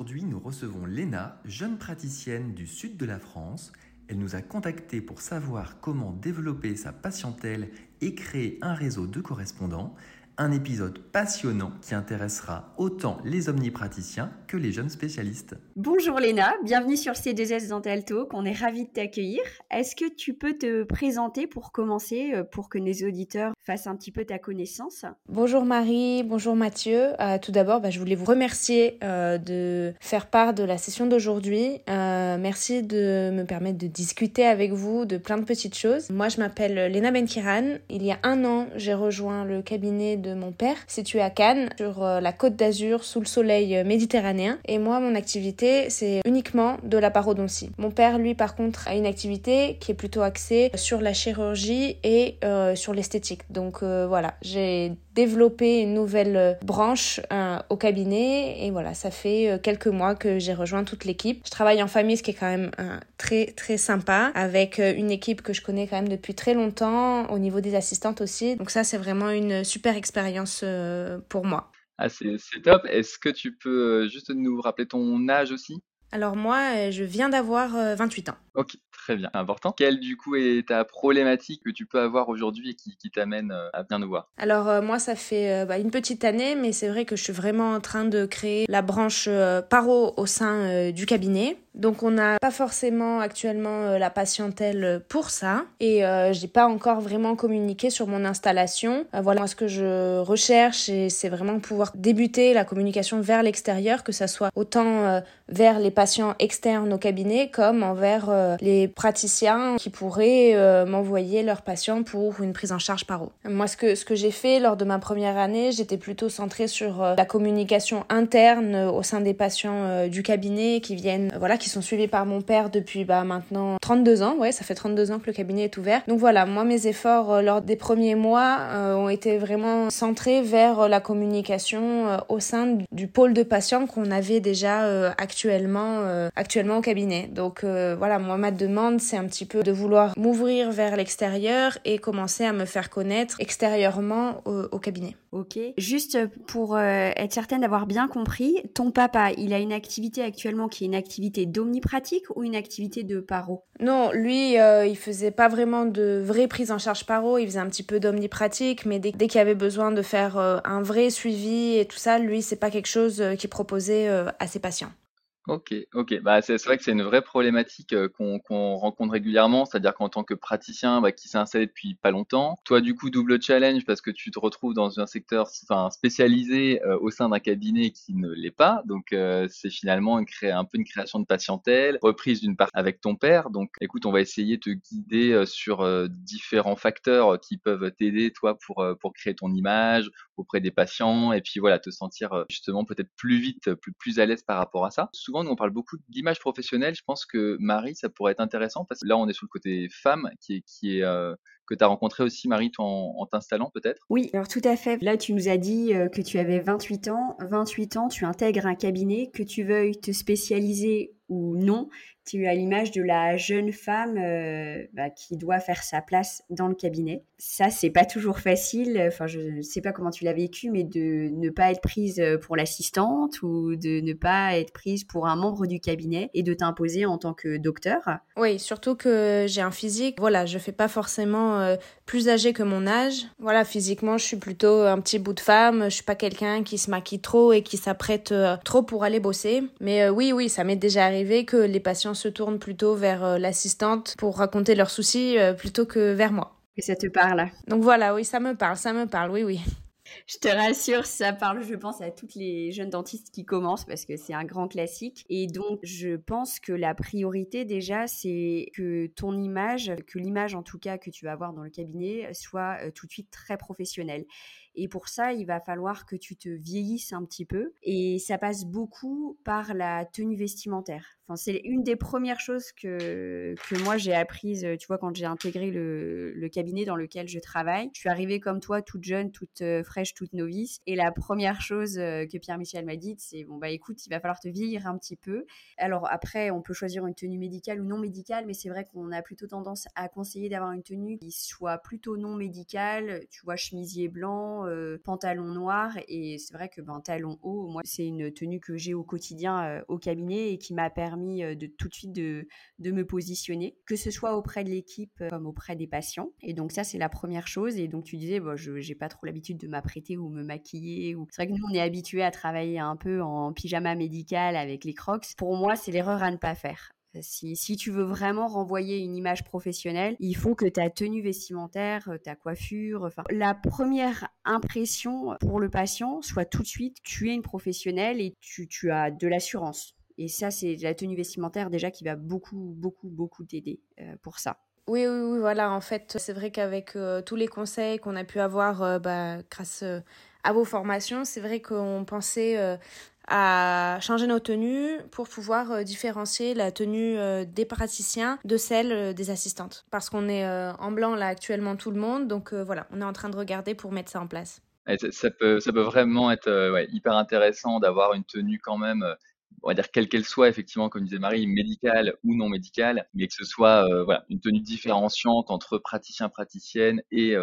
Aujourd'hui, nous recevons Léna, jeune praticienne du sud de la France. Elle nous a contactés pour savoir comment développer sa patientèle et créer un réseau de correspondants un épisode passionnant qui intéressera autant les omnipraticiens que les jeunes spécialistes. Bonjour Léna, bienvenue sur C2S Dental Talk, on est ravis de t'accueillir. Est-ce que tu peux te présenter pour commencer, euh, pour que nos auditeurs fassent un petit peu ta connaissance? Bonjour Marie, bonjour Mathieu. Euh, tout d'abord, bah, je voulais vous remercier euh, de faire part de la session d'aujourd'hui. merci de me permettre de discuter avec vous de plein de petites choses. Moi, je m'appelle Léna Benkiran. Il y a un an, j'ai rejoint le cabinet de mon père, situé à Cannes, sur euh, la côte d'Azur, sous le soleil euh, méditerranéen. Et moi, mon activité, c'est uniquement de la parodontie. Mon père, lui, par contre, a une activité qui est plutôt axée sur la chirurgie et euh, sur l'esthétique. Donc voilà, j'ai développé une nouvelle branche au cabinet et voilà, ça fait quelques mois que j'ai rejoint toute l'équipe. Je travaille en famille, ce qui est quand même très très sympa, avec une équipe que je connais quand même depuis très longtemps, au niveau des assistantes aussi. Donc ça, c'est vraiment une super expérience euh, pour moi. Ah, c'est top. Est-ce que tu peux euh, juste nous rappeler ton âge aussi? Alors moi, euh, je viens d'avoir 28 ans. Ok, très bien, important. Quelle du coup est ta problématique que tu peux avoir aujourd'hui et qui, t'amène à bien nous voir? Alors moi, ça fait bah, une petite année, mais c'est vrai que je suis vraiment en train de créer la branche paro au sein du cabinet. Donc on n'a pas forcément actuellement euh, la patientèle pour ça et euh, j'ai pas encore vraiment communiqué sur mon installation. Euh, voilà ce que je recherche et c'est vraiment pouvoir débuter la communication vers l'extérieur, que ça soit autant vers les patients externes au cabinet comme envers les praticiens qui pourraient m'envoyer leurs patients pour une prise en charge par eau. Moi ce que ce que j'ai fait lors de ma première année, j'étais plutôt centrée sur la communication interne au sein des patients du cabinet qui viennent voilà qui sont suivis par mon père depuis bah, maintenant 32 ans. Ouais, ça fait 32 ans que le cabinet est ouvert. Donc voilà, moi mes efforts euh, lors des premiers mois euh, ont été vraiment centrés vers euh, la communication au sein du pôle de patients qu'on avait déjà actuellement actuellement au cabinet. Donc voilà, moi ma demande c'est un petit peu de vouloir m'ouvrir vers l'extérieur et commencer à me faire connaître extérieurement au, cabinet. Ok. Juste pour être certaine d'avoir bien compris, ton papa, il a une activité actuellement qui est une activité d'omnipratique ou une activité de paro? Non, lui, euh, il faisait pas vraiment de vraie prise en charge paro, il faisait un petit peu d'omnipratique, mais dès, dès qu'il avait besoin de faire euh, un vrai suivi et tout ça, lui, c'est pas quelque chose euh, qu'il proposait à ses patients. Ok, ok. Bah, c'est vrai que c'est une vraie problématique euh, qu'on rencontre régulièrement, c'est-à-dire qu'en tant que praticien bah, qui s'est installé depuis pas longtemps, toi du coup double challenge parce que tu te retrouves dans un secteur enfin, spécialisé euh, au sein d'un cabinet qui ne l'est pas, donc euh, c'est finalement un peu une création de patientèle, reprise d'une part avec ton père. Donc écoute, on va essayer de te guider sur différents facteurs qui peuvent t'aider toi pour pour créer ton image auprès des patients et puis voilà te sentir justement peut-être plus vite, plus plus à l'aise par rapport à ça souvent, on parle beaucoup d'image professionnelle. Je pense que Marie, ça pourrait être intéressant parce que là, on est sur le côté femme qui est, qui est euh, que tu as rencontré aussi, Marie, en, en t'installant peut-être? Oui, alors tout à fait. Là, tu nous as dit euh, que tu avais 28 ans. 28 ans, tu intègres un cabinet, que tu veuilles te spécialiser ou non, tu as l'image de la jeune femme euh, bah, qui doit faire sa place dans le cabinet. Ça, c'est pas toujours facile. Enfin, je ne sais pas comment tu l'as vécu, mais de ne pas être prise pour l'assistante ou de ne pas être prise pour un membre du cabinet et de t'imposer en tant que docteur. Oui, surtout que j'ai un physique. Voilà, je fais pas forcément euh, plus âgé que mon âge. Voilà, physiquement, je suis plutôt un petit bout de femme. Je suis pas quelqu'un qui se maquille trop et qui s'apprête euh, trop pour aller bosser. Mais oui, oui, ça m'est déjà arrivé que les patients se tournent plutôt vers euh, l'assistante pour raconter leurs soucis euh, plutôt que vers moi. Et ça te parle Donc voilà, oui, ça me parle, ça me parle, oui, oui. Je te rassure, ça parle, je pense, à toutes les jeunes dentistes qui commencent parce que c'est un grand classique. Et donc, je pense que la priorité déjà, c'est que ton image, que l'image en tout cas que tu vas avoir dans le cabinet, soit euh, tout de suite très professionnelle. Et pour ça, il va falloir que tu te vieillisses un petit peu. Et ça passe beaucoup par la tenue vestimentaire. Enfin, c'est une des premières choses que, que moi j'ai apprises, tu vois, quand j'ai intégré le, le, cabinet dans lequel je travaille. Je suis arrivée comme toi, toute jeune, toute euh, fraîche, toute novice. Et la première chose euh, que Pierre-Michel m'a dite, c'est bon, bah écoute, il va falloir te vieillir un petit peu. Alors après, on peut choisir une tenue médicale ou non médicale, mais c'est vrai qu'on a plutôt tendance à conseiller d'avoir une tenue qui soit plutôt non médicale, tu vois, chemisier blanc, pantalon noir et c'est vrai que ben, talon haut, moi, c'est une tenue que j'ai au quotidien au cabinet et qui m'a permis de tout de suite de, de me positionner, que ce soit auprès de l'équipe comme auprès des patients. Et donc ça, c'est la première chose. Et donc tu disais, bon, je n'ai pas trop l'habitude de m'apprêter ou me maquiller. Ou... C'est vrai que nous, on est habitué à travailler un peu en pyjama médical avec les crocs. Pour moi, c'est l'erreur à ne pas faire. Si, tu veux vraiment renvoyer une image professionnelle, il faut que ta tenue vestimentaire, euh, ta coiffure, enfin, la première impression pour le patient soit tout de suite tu es une professionnelle et tu, tu as de l'assurance. Et ça, c'est la tenue vestimentaire déjà qui va beaucoup, beaucoup, beaucoup t'aider euh, pour ça. Oui, oui, oui, voilà. En fait, c'est vrai qu'avec euh, tous les conseils qu'on a pu avoir bah, grâce à vos formations, c'est vrai qu'on pensait à changer nos tenues pour pouvoir euh, différencier la tenue euh, des praticiens de celle euh, des assistantes. Parce qu'on est en blanc là actuellement tout le monde, donc voilà, on est en train de regarder pour mettre ça en place. ça, peut, ça peut vraiment être hyper intéressant d'avoir une tenue quand même on va dire quelle qu'elle soit, effectivement, comme disait Marie, médicale ou non médicale, mais que ce soit voilà, une tenue différenciante entre praticien, praticienne et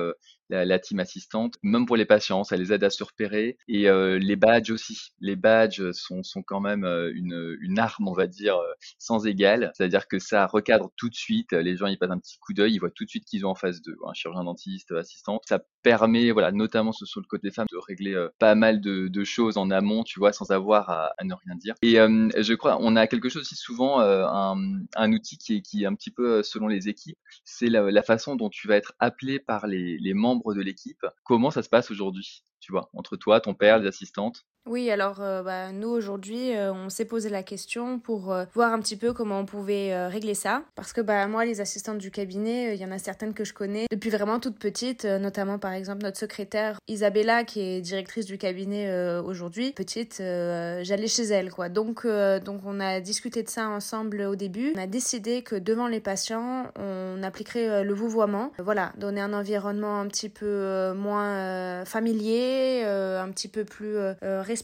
la, team assistante. Même pour les patients, ça les aide à se repérer. Et euh, les badges aussi. Les badges sont, sont quand même euh, une, une arme, on va dire, euh, sans égale. C'est-à-dire que ça recadre tout de suite. Les gens, ils passent un petit coup d'œil, ils voient tout de suite qu'ils ont en face d'eux un chirurgien dentiste, assistante. Ça permet, voilà, notamment sur le côté femme, de régler pas mal de, de, choses en amont, tu vois, sans avoir à, à ne rien dire. Et je crois, on a quelque chose aussi souvent, un, un, outil qui est, qui est un petit peu selon les équipes, c'est la, la, façon dont tu vas être appelé par les, les membres de l'équipe. Comment ça se passe aujourd'hui, tu vois, entre toi, ton père, les assistantes? Oui, alors euh, bah, nous aujourd'hui, euh, on s'est posé la question pour euh, voir un petit peu comment on pouvait régler ça. Parce que bah, moi, les assistantes du cabinet, il y en a certaines que je connais depuis vraiment toute petite, notamment par exemple notre secrétaire Isabella, qui est directrice du cabinet aujourd'hui. Petite, j'allais chez elle, quoi. Donc, donc on a discuté de ça ensemble au début. On a décidé que devant les patients, on appliquerait le vouvoiement. Voilà, donner un environnement un petit peu moins familier, un petit peu plus respectueux.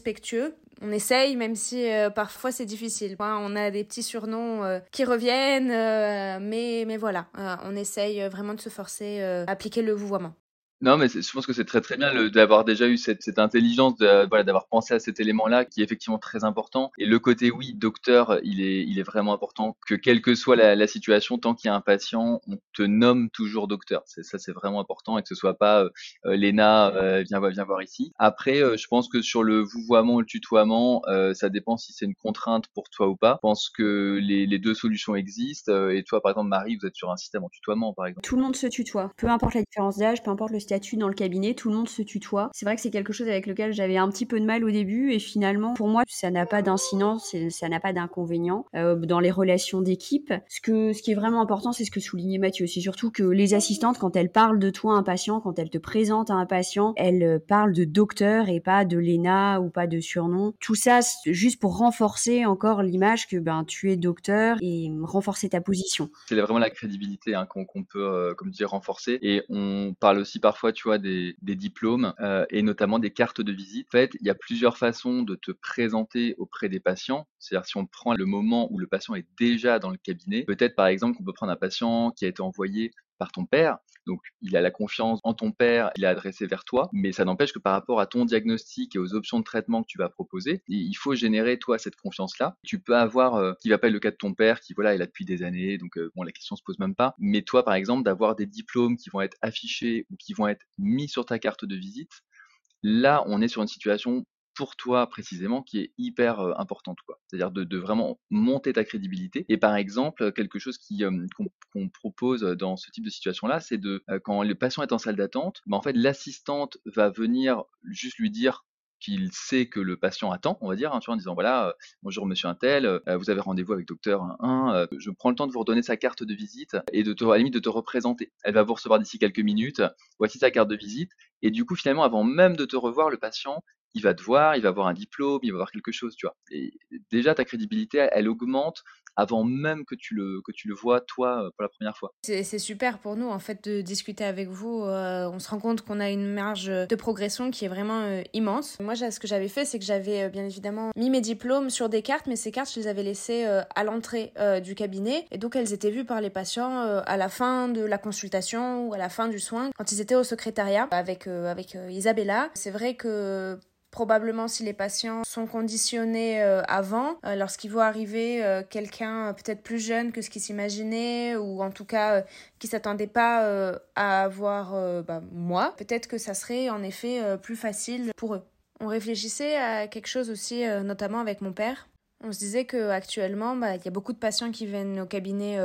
On essaye, même si euh, parfois c'est difficile. On a des petits surnoms euh, qui reviennent, euh, mais, mais voilà, on essaye vraiment de se forcer à appliquer le vouvoiement. Non, mais je pense que c'est très très bien d'avoir déjà eu cette, intelligence, voilà, d'avoir pensé à cet élément-là qui est effectivement très important. Et le côté oui, docteur, il est, il est vraiment important que quelle que soit la, situation, tant qu'il y a un patient, on te nomme toujours docteur. Ça, c'est vraiment important et que ce soit pas euh, euh Léna, euh, viens, viens voir ici. Après, euh, je pense que sur le vouvoiement, le tutoiement, ça dépend si c'est une contrainte pour toi ou pas. Je pense que les, deux solutions existent. et toi, par exemple, Marie, vous êtes sur un système en tutoiement, par exemple. Tout le monde se tutoie, peu importe la différence d'âge, peu importe le statut dans le cabinet, tout le monde se tutoie. C'est vrai que c'est quelque chose avec lequel j'avais un petit peu de mal au début et finalement, pour moi, ça n'a pas d'incidence, ça n'a pas d'inconvénient euh, dans les relations d'équipe. Ce, ce qui est vraiment important, c'est ce que soulignait Mathieu. C'est surtout que les assistantes, quand elles parlent de toi à un patient, quand elles te présentent à un patient, elles euh, parlent de docteur et pas de Léna ou pas de surnom. Tout ça, juste pour renforcer encore l'image que ben, tu es docteur et renforcer ta position. C'est vraiment la crédibilité hein, qu'on peut, euh, comme dire, renforcer. Et on parle aussi parfois tu vois, des, diplômes euh, et notamment des cartes de visite. En fait, il y a plusieurs façons de te présenter auprès des patients. C'est-à-dire si on prend le moment où le patient est déjà dans le cabinet, peut-être par exemple qu'on peut prendre un patient qui a été envoyé par ton père. Donc, il a la confiance en ton père, il est adressé vers toi, mais ça n'empêche que par rapport à ton diagnostic et aux options de traitement que tu vas proposer, il faut générer, toi, cette confiance-là. Tu peux avoir, euh, qui va pas être le cas de ton père, qui, voilà, il a depuis des années, donc, euh, bon, la question se pose même pas. Mais toi, par exemple, d'avoir des diplômes qui vont être affichés ou qui vont être mis sur ta carte de visite, là, on est sur une situation pour toi précisément qui est hyper importante. C'est-à-dire de, de, vraiment monter ta crédibilité. Et par exemple, quelque chose qu'on propose dans ce type de situation là, c'est de quand le patient est en salle d'attente, bah, en fait l'assistante va venir juste lui dire qu'il sait que le patient attend, on va dire, hein, en disant voilà, bonjour monsieur Intel, vous avez rendez-vous avec docteur 1, je prends le temps de vous redonner sa carte de visite et de te, à la de te représenter. Elle va vous recevoir d'ici quelques minutes, voici sa carte de visite, et du coup finalement avant même de te revoir, le patient, il va te voir, il va avoir un diplôme, il va avoir quelque chose, tu vois. Déjà, ta crédibilité, elle, augmente avant même que tu le, que tu le vois, toi, pour la première fois. C'est super pour nous, en fait, de discuter avec vous. on se rend compte qu'on a une marge de progression qui est vraiment immense. Moi, ce que j'avais fait, c'est que j'avais bien évidemment mis mes diplômes sur des cartes, mais ces cartes, je les avais laissées à l'entrée du cabinet. Et donc, elles étaient vues par les patients à la fin de la consultation ou à la fin du soin, quand ils étaient au secrétariat avec, avec Isabella. C'est vrai que probablement si les patients sont conditionnés euh, avant, euh, lorsqu'ils voient arriver euh, quelqu'un peut-être plus jeune que ce qu'ils s'imaginaient ou en tout cas qui s'attendait pas à avoir bah, moi, peut-être que ça serait en effet plus facile pour eux. On réfléchissait à quelque chose aussi, notamment avec mon père. On se disait qu'actuellement, bah, il y a beaucoup de patients qui viennent au cabinet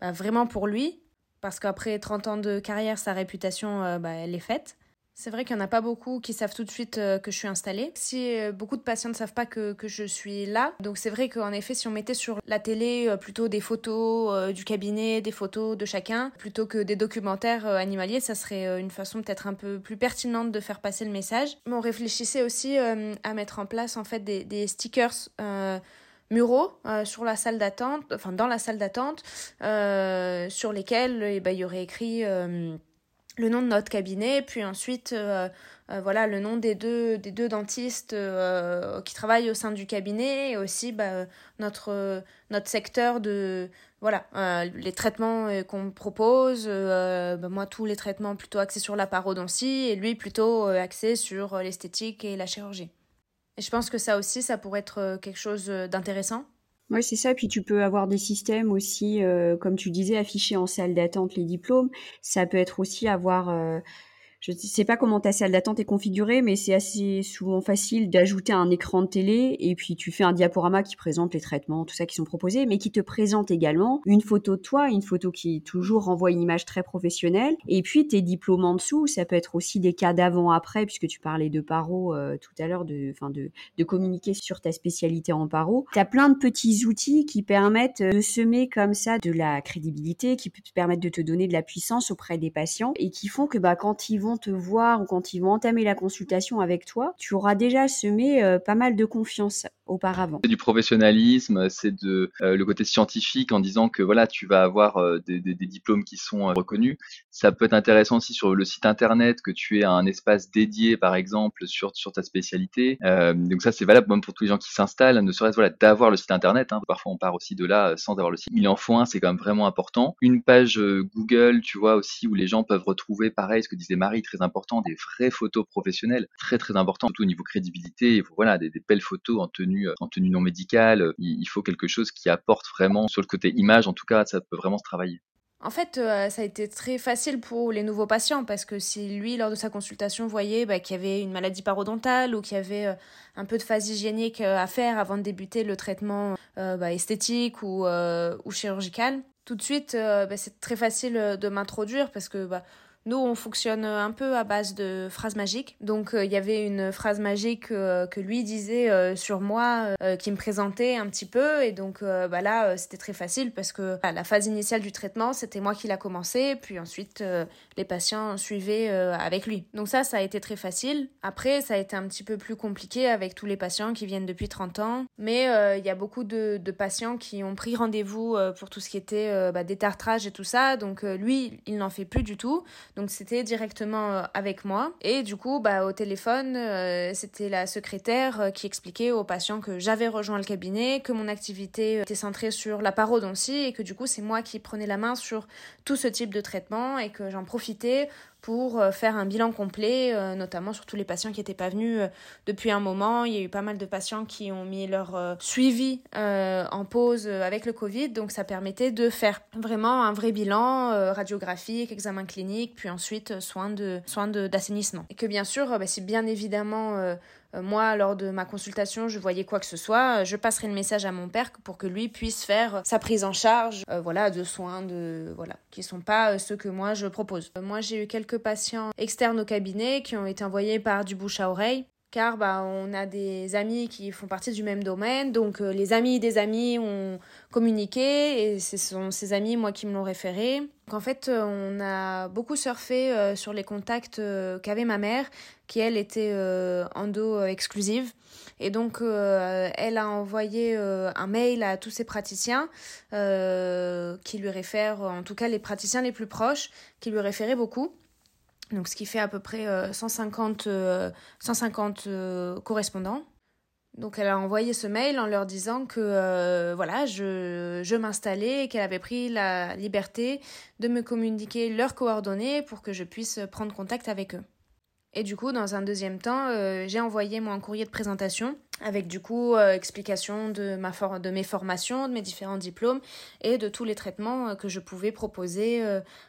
bah, vraiment pour lui, parce qu'après 30 ans de carrière, sa réputation, elle est faite. C'est vrai qu'il n'y en a pas beaucoup qui savent tout de suite euh, que je suis installée. Si euh, beaucoup de patients ne savent pas que, que je suis là, donc c'est vrai qu'en effet, si on mettait sur la télé euh, plutôt des photos du cabinet, des photos de chacun, plutôt que des documentaires animaliers, ça serait une façon peut-être un peu plus pertinente de faire passer le message. Mais on réfléchissait aussi à mettre en place en fait des, stickers muraux sur la salle d'attente, enfin dans la salle d'attente, sur lesquels eh ben, il y aurait écrit le nom de notre cabinet, puis ensuite euh, euh, voilà le nom des deux des deux dentistes euh, qui travaillent au sein du cabinet et aussi bah, notre notre secteur de voilà les traitements qu'on propose bah, moi tous les traitements plutôt axés sur la parodontie et lui plutôt axé sur l'esthétique et la chirurgie. Et je pense que ça aussi ça pourrait être quelque chose d'intéressant oui, c'est ça. Puis tu peux avoir des systèmes aussi, euh, comme tu disais, affichés en salle d'attente les diplômes. Ça peut être aussi avoir euh, je ne sais pas comment ta salle d'attente est configurée, mais c'est assez souvent facile d'ajouter un écran de télé et puis tu fais un diaporama qui présente les traitements, tout ça qui sont proposés, mais qui te présente également une photo de toi, une photo qui toujours renvoie une image très professionnelle. Et puis tes diplômes en dessous, ça peut être aussi des cas d'avant-après, puisque tu parlais de paro euh, tout à l'heure, de, de, de communiquer sur ta spécialité en paro. Tu as plein de petits outils qui permettent de semer comme ça de la crédibilité, qui te permettent de te donner de la puissance auprès des patients et qui font que bah, quand ils vont te voir ou quand ils vont entamer la consultation avec toi, tu auras déjà semé euh, pas mal de confiance auparavant. C'est du professionnalisme, c'est de euh, le côté scientifique en disant que voilà, tu vas avoir euh, des, diplômes qui sont reconnus. Ça peut être intéressant aussi sur le site internet que tu aies un espace dédié, par exemple, sur sur ta spécialité. donc ça, c'est valable même pour tous les gens qui s'installent, ne serait-ce voilà d'avoir le site internet. Hein. Parfois, on part aussi de là sans avoir le site. Il en faut un, c'est quand même vraiment important. Une page Google, tu vois aussi où les gens peuvent retrouver, pareil, ce que disait Marie, très important, des vraies photos professionnelles, très très important, surtout au niveau crédibilité. Voilà des, belles photos en tenue en tenue non médicale. Il, faut quelque chose qui apporte vraiment sur le côté image, en tout cas, ça peut vraiment se travailler. En fait, euh, ça a été très facile pour les nouveaux patients parce que si lui, lors de sa consultation, voyait bah, qu'il y avait une maladie parodontale ou qu'il y avait euh, un peu de phase hygiénique euh, à faire avant de débuter le traitement bah, esthétique ou, ou chirurgical, tout de suite, bah, c'est très facile de m'introduire parce que nous, on fonctionne un peu à base de phrases magiques. Donc, euh, il y avait une phrase magique euh, que lui disait euh, sur moi, qui me présentait un petit peu. Et donc, bah là, c'était très facile parce que la phase initiale du traitement, c'était moi qui l'a commencé. Puis ensuite, les patients suivaient avec lui. Donc ça, ça a été très facile. Après, ça a été un petit peu plus compliqué avec tous les patients qui viennent depuis 30 ans. Mais il y a beaucoup de, de, patients qui ont pris rendez-vous pour tout ce qui était bah, détartrage et tout ça. Donc, lui, il n'en fait plus du tout. Donc c'était directement euh, avec moi. Et du coup, bah, au téléphone, euh, c'était la secrétaire euh, qui expliquait aux patients que j'avais rejoint le cabinet, que mon activité était centrée sur la parodontie et que du coup, c'est moi qui prenais la main sur tout ce type de traitement et que j'en profitais pour euh, faire un bilan complet, euh, notamment sur tous les patients qui n'étaient pas venus euh, depuis un moment. Il y a eu pas mal de patients qui ont mis leur suivi en pause avec le Covid, donc ça permettait de faire vraiment un vrai bilan radiographique, examen clinique, puis ensuite soins d'assainissement. Et que bien sûr, bah, si bien évidemment moi, lors de ma consultation, je voyais quoi que ce soit, euh, je passerai le message à mon père pour que lui puisse faire sa prise en charge, euh, voilà, de soins de, voilà, qui sont pas ceux que moi je propose. moi, j'ai eu quelques patients externes au cabinet qui ont été envoyés par du bouche à oreille car bah, on a des amis qui font partie du même domaine. Donc les amis des amis ont communiqué et ce sont ces amis, moi, qui me l'ont référé. Donc, en fait, on a beaucoup surfé sur les contacts qu'avait ma mère, qui elle était endo exclusive. Et donc, euh, elle a envoyé euh, un mail à tous ses praticiens euh, qui lui réfèrent, en tout cas les praticiens les plus proches, qui lui référaient beaucoup. Donc, ce qui fait à peu près 150, 150 correspondants. Donc elle a envoyé ce mail en leur disant que voilà, je, je m'installais et qu'elle avait pris la liberté de me communiquer leurs coordonnées pour que je puisse prendre contact avec eux. Et du coup, dans un deuxième temps, euh, j'ai envoyé mon courrier de présentation avec du coup euh, explication de, ma de mes formations, de mes différents diplômes et de tous les traitements euh, que je pouvais proposer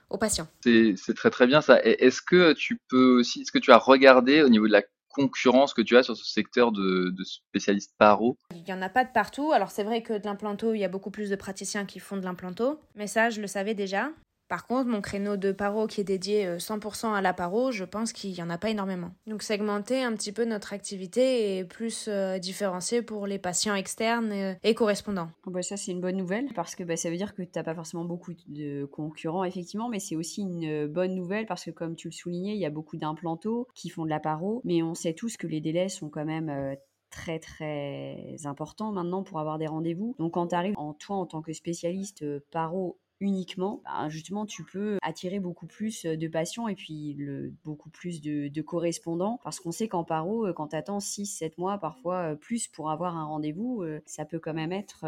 aux patients. C'est très très bien ça. Est-ce que tu peux aussi, est-ce que tu as regardé au niveau de la concurrence que tu as sur ce secteur de, de spécialistes paro? Il n'y en a pas de partout. Alors c'est vrai que de l'implanto, il y a beaucoup plus de praticiens qui font de l'implanto, mais ça, je le savais déjà. Par contre, mon créneau de paro qui est dédié 100% euh, à la paro, je pense qu'il n'y en a pas énormément. Donc segmenter un petit peu notre activité et plus euh, différencier pour les patients externes euh, et, correspondants. Oh, bah ça c'est une bonne nouvelle parce que bah, ça veut dire que tu n'as pas forcément beaucoup de concurrents effectivement, mais c'est aussi une bonne nouvelle parce que comme tu le soulignais, il y a beaucoup d'implantos qui font de la paro, mais on sait tous que les délais sont quand même très très importants maintenant pour avoir des rendez-vous. Donc quand tu arrives en toi en tant que spécialiste paro uniquement, bah, justement, tu peux attirer beaucoup plus de patients et puis beaucoup plus de, correspondants. Parce qu'on sait qu'en paro, quand tu attends 6-7 mois, parfois plus pour avoir un rendez-vous, ça peut quand même être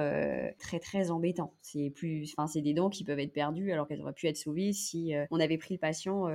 très très embêtant. C'est plus, enfin, c'est des dents qui peuvent être perdues alors qu'elles auraient pu être sauvées si on avait pris le patient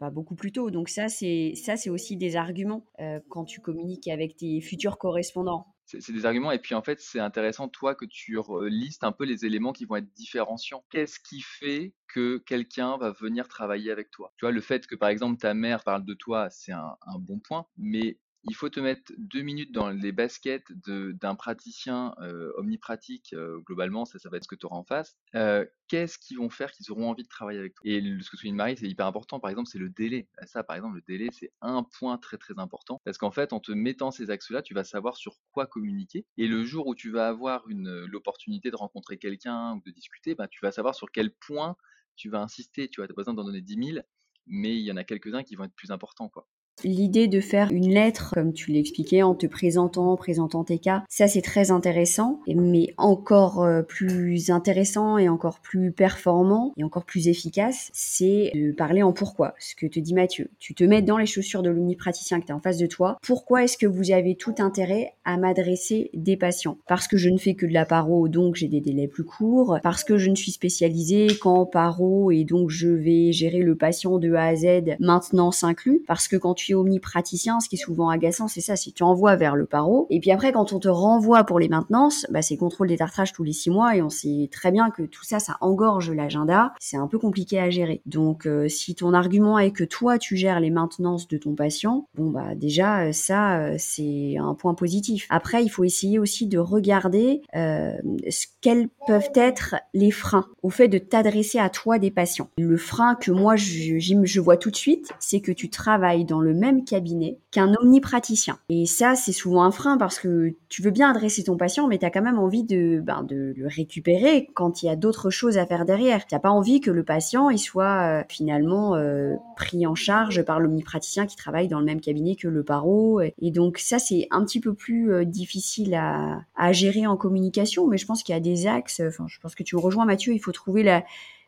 bah, beaucoup plus tôt. Donc ça, c'est ça, c'est aussi des arguments quand tu communiques avec tes futurs correspondants c'est des arguments. Et puis en fait, c'est intéressant, toi, que tu listes un peu les éléments qui vont être différenciants. Qu'est-ce qui fait que quelqu'un va venir travailler avec toi? Tu vois, le fait que par exemple ta mère parle de toi, c'est un, un bon point. Mais il faut te mettre deux minutes dans les baskets d'un praticien euh, omnipratique, euh, globalement, ça, ça va être ce que tu auras en face. Euh, qu'est-ce qu'ils vont faire qu'ils auront envie de travailler avec toi? Et ce que souligne Marie, c'est hyper important, par exemple, c'est le délai. Ça, par exemple, le délai, c'est un point très très important, parce qu'en fait, en te mettant ces axes-là, tu vas savoir sur quoi communiquer, et le jour où tu vas avoir l'opportunité de rencontrer quelqu'un ou de discuter, ben, tu vas savoir sur quel point tu vas insister, tu pas besoin d'en donner 10 000, mais il y en a quelques-uns qui vont être plus importants. quoi. L'idée de faire une lettre, comme tu l'expliquais, en te présentant, présentant tes cas, ça c'est très intéressant, mais encore euh, plus intéressant et encore plus performant et encore plus efficace, c'est de parler en pourquoi. Ce que te dit Mathieu. Tu te mets dans les chaussures de l'omnipraticien que tu en face de toi. Pourquoi est-ce que vous avez tout intérêt à m'adresser des patients? Parce que je ne fais que de la paro, donc j'ai des délais plus courts. Parce que je ne suis spécialisée qu'en paro et donc je vais gérer le patient de A à Z maintenance inclus. Parce que quand tu omnipraticien, ce qui est souvent agaçant, c'est ça, si tu envoies vers le paro. Et puis après, quand on te renvoie pour les maintenances, bah, c'est contrôle des tartrages tous les six mois et on sait très bien que tout ça, ça engorge l'agenda. C'est un peu compliqué à gérer. Donc, euh, si ton argument est que toi, tu gères les maintenances de ton patient, bon, bah, déjà, euh, ça, euh, c'est un point positif. Après, il faut essayer aussi de regarder ce quels peuvent être les freins au fait de t'adresser à toi des patients. Le frein que moi, je vois tout de suite, c'est que tu travailles dans le même cabinet qu'un omnipraticien. Et ça, c'est souvent un frein parce que tu veux bien adresser ton patient, mais tu as quand même envie de, ben, de le récupérer quand il y a d'autres choses à faire derrière. Tu n'as pas envie que le patient il soit euh, finalement euh, pris en charge par l'omnipraticien qui travaille dans le même cabinet que le paro. Et donc ça, c'est un petit peu plus euh, difficile à, gérer en communication, mais je pense qu'il y a des axes. Enfin, je pense que tu rejoins, Mathieu. Il faut trouver la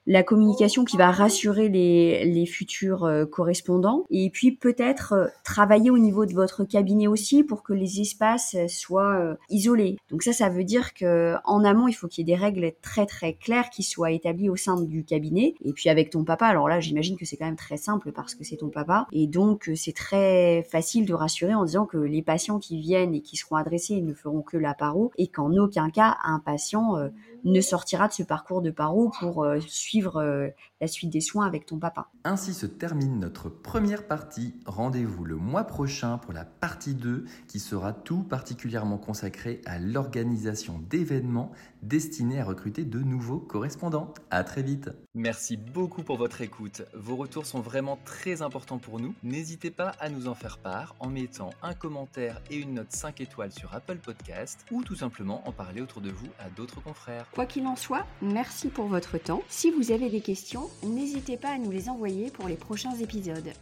la communication qui va rassurer les, les futurs euh, correspondants et puis peut-être euh, travailler au niveau de votre cabinet aussi pour que les espaces euh, soient isolés. Donc ça, ça veut dire que en amont, il faut qu'il y ait des règles très très claires qui soient établies au sein du cabinet et puis avec ton papa. Alors là, j'imagine que c'est quand même très simple parce que c'est ton papa et donc c'est très facile de rassurer en disant que les patients qui viennent et qui seront adressés ne feront que la paro et qu'en aucun cas un patient ne sortira de ce parcours de paro pour suivre suivre la suite des soins avec ton papa. Ainsi se termine notre première partie. Rendez-vous le mois prochain pour la partie 2 qui sera tout particulièrement consacrée à l'organisation d'événements destinés à recruter de nouveaux correspondants. À très vite. Merci beaucoup pour votre écoute. Vos retours sont vraiment très importants pour nous. N'hésitez pas à nous en faire part en mettant un commentaire et une note 5 étoiles sur Apple Podcast ou tout simplement en parler autour de vous à d'autres confrères. Quoi qu'il en soit, merci pour votre temps. Si vous avez des questions, n'hésitez pas à nous les envoyer pour les prochains épisodes.